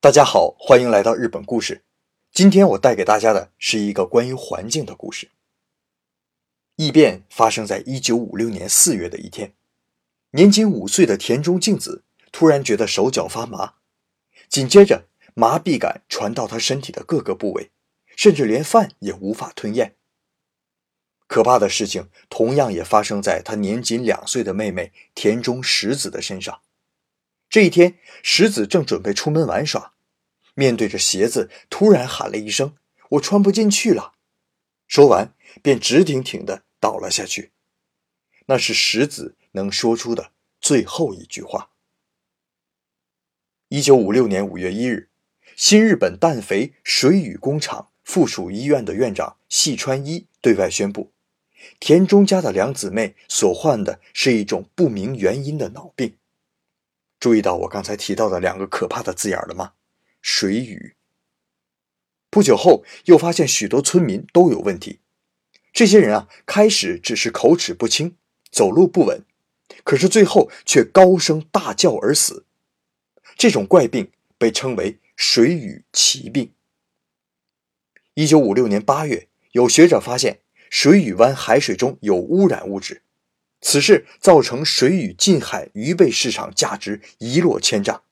大家好，欢迎来到日本故事。今天我带给大家的是一个关于环境的故事。异变发生在一九五六年四月的一天，年仅五岁的田中静子突然觉得手脚发麻，紧接着麻痹感传到她身体的各个部位，甚至连饭也无法吞咽。可怕的事情同样也发生在她年仅两岁的妹妹田中实子的身上。这一天，石子正准备出门玩耍，面对着鞋子，突然喊了一声：“我穿不进去了。”说完，便直挺挺地倒了下去。那是石子能说出的最后一句话。一九五六年五月一日，新日本氮肥水俣工厂附属医院的院长细川一对外宣布，田中家的两姊妹所患的是一种不明原因的脑病。注意到我刚才提到的两个可怕的字眼了吗？水雨。不久后，又发现许多村民都有问题。这些人啊，开始只是口齿不清、走路不稳，可是最后却高声大叫而死。这种怪病被称为“水俣奇病”。一九五六年八月，有学者发现水俣湾海水中有污染物质。此事造成水俣近海鱼贝市场价值一落千丈，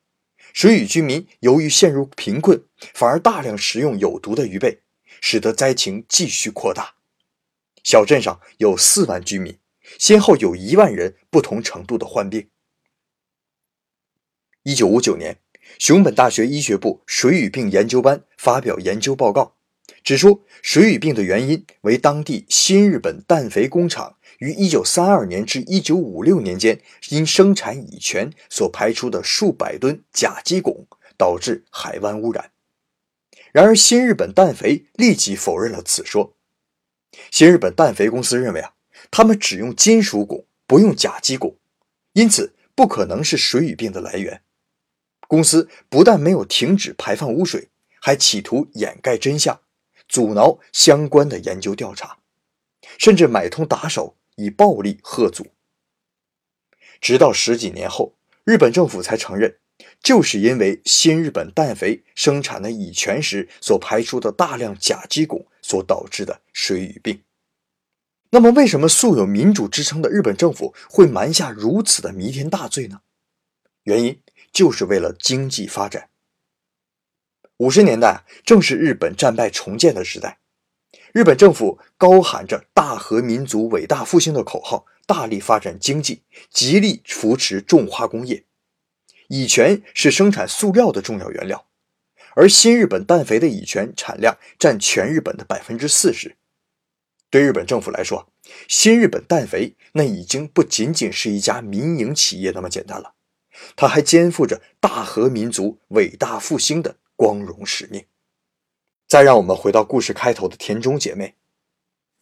水俣居民由于陷入贫困，反而大量食用有毒的鱼贝，使得灾情继续扩大。小镇上有四万居民，先后有一万人不同程度的患病。一九五九年，熊本大学医学部水俣病研究班发表研究报告，指出水俣病的原因为当地新日本氮肥工厂。于一九三二年至一九五六年间，因生产乙醛所排出的数百吨甲基汞，导致海湾污染。然而，新日本氮肥立即否认了此说。新日本氮肥公司认为啊，他们只用金属汞，不用甲基汞，因此不可能是水俣病的来源。公司不但没有停止排放污水，还企图掩盖真相，阻挠相关的研究调查，甚至买通打手。以暴力喝阻，直到十几年后，日本政府才承认，就是因为新日本氮肥生产的乙醛时所排出的大量甲基汞所导致的水俣病。那么，为什么素有民主之称的日本政府会瞒下如此的弥天大罪呢？原因就是为了经济发展。五十年代正是日本战败重建的时代。日本政府高喊着“大和民族伟大复兴”的口号，大力发展经济，极力扶持重化工业。乙醛是生产塑料的重要原料，而新日本氮肥的乙醛产量占全日本的百分之四十。对日本政府来说，新日本氮肥那已经不仅仅是一家民营企业那么简单了，它还肩负着大和民族伟大复兴的光荣使命。再让我们回到故事开头的田中姐妹。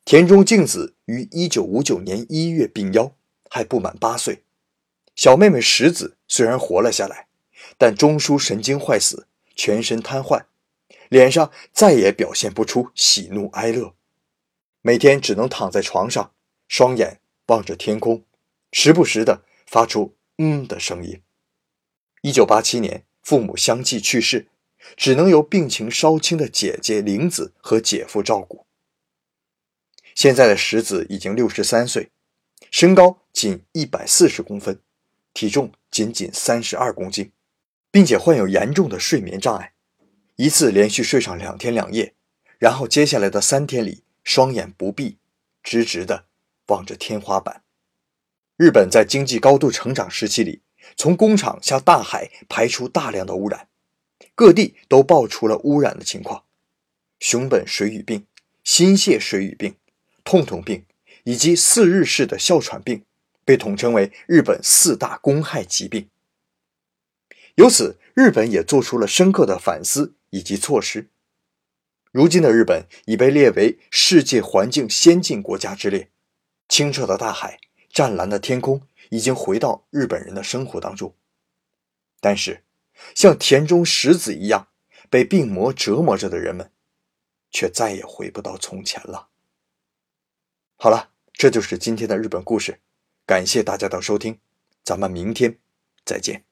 田中静子于一九五九年一月病夭，还不满八岁。小妹妹石子虽然活了下来，但中枢神经坏死，全身瘫痪，脸上再也表现不出喜怒哀乐，每天只能躺在床上，双眼望着天空，时不时的发出“嗯”的声音。一九八七年，父母相继去世。只能由病情稍轻的姐姐玲子和姐夫照顾。现在的石子已经六十三岁，身高仅一百四十公分，体重仅仅三十二公斤，并且患有严重的睡眠障碍，一次连续睡上两天两夜，然后接下来的三天里双眼不闭，直直的望着天花板。日本在经济高度成长时期里，从工厂向大海排出大量的污染。各地都爆出了污染的情况，熊本水俣病、新泻水俣病、痛痛病以及四日式的哮喘病被统称为日本四大公害疾病。由此，日本也做出了深刻的反思以及措施。如今的日本已被列为世界环境先进国家之列，清澈的大海、湛蓝的天空已经回到日本人的生活当中。但是，像田中实子一样被病魔折磨着的人们，却再也回不到从前了。好了，这就是今天的日本故事，感谢大家的收听，咱们明天再见。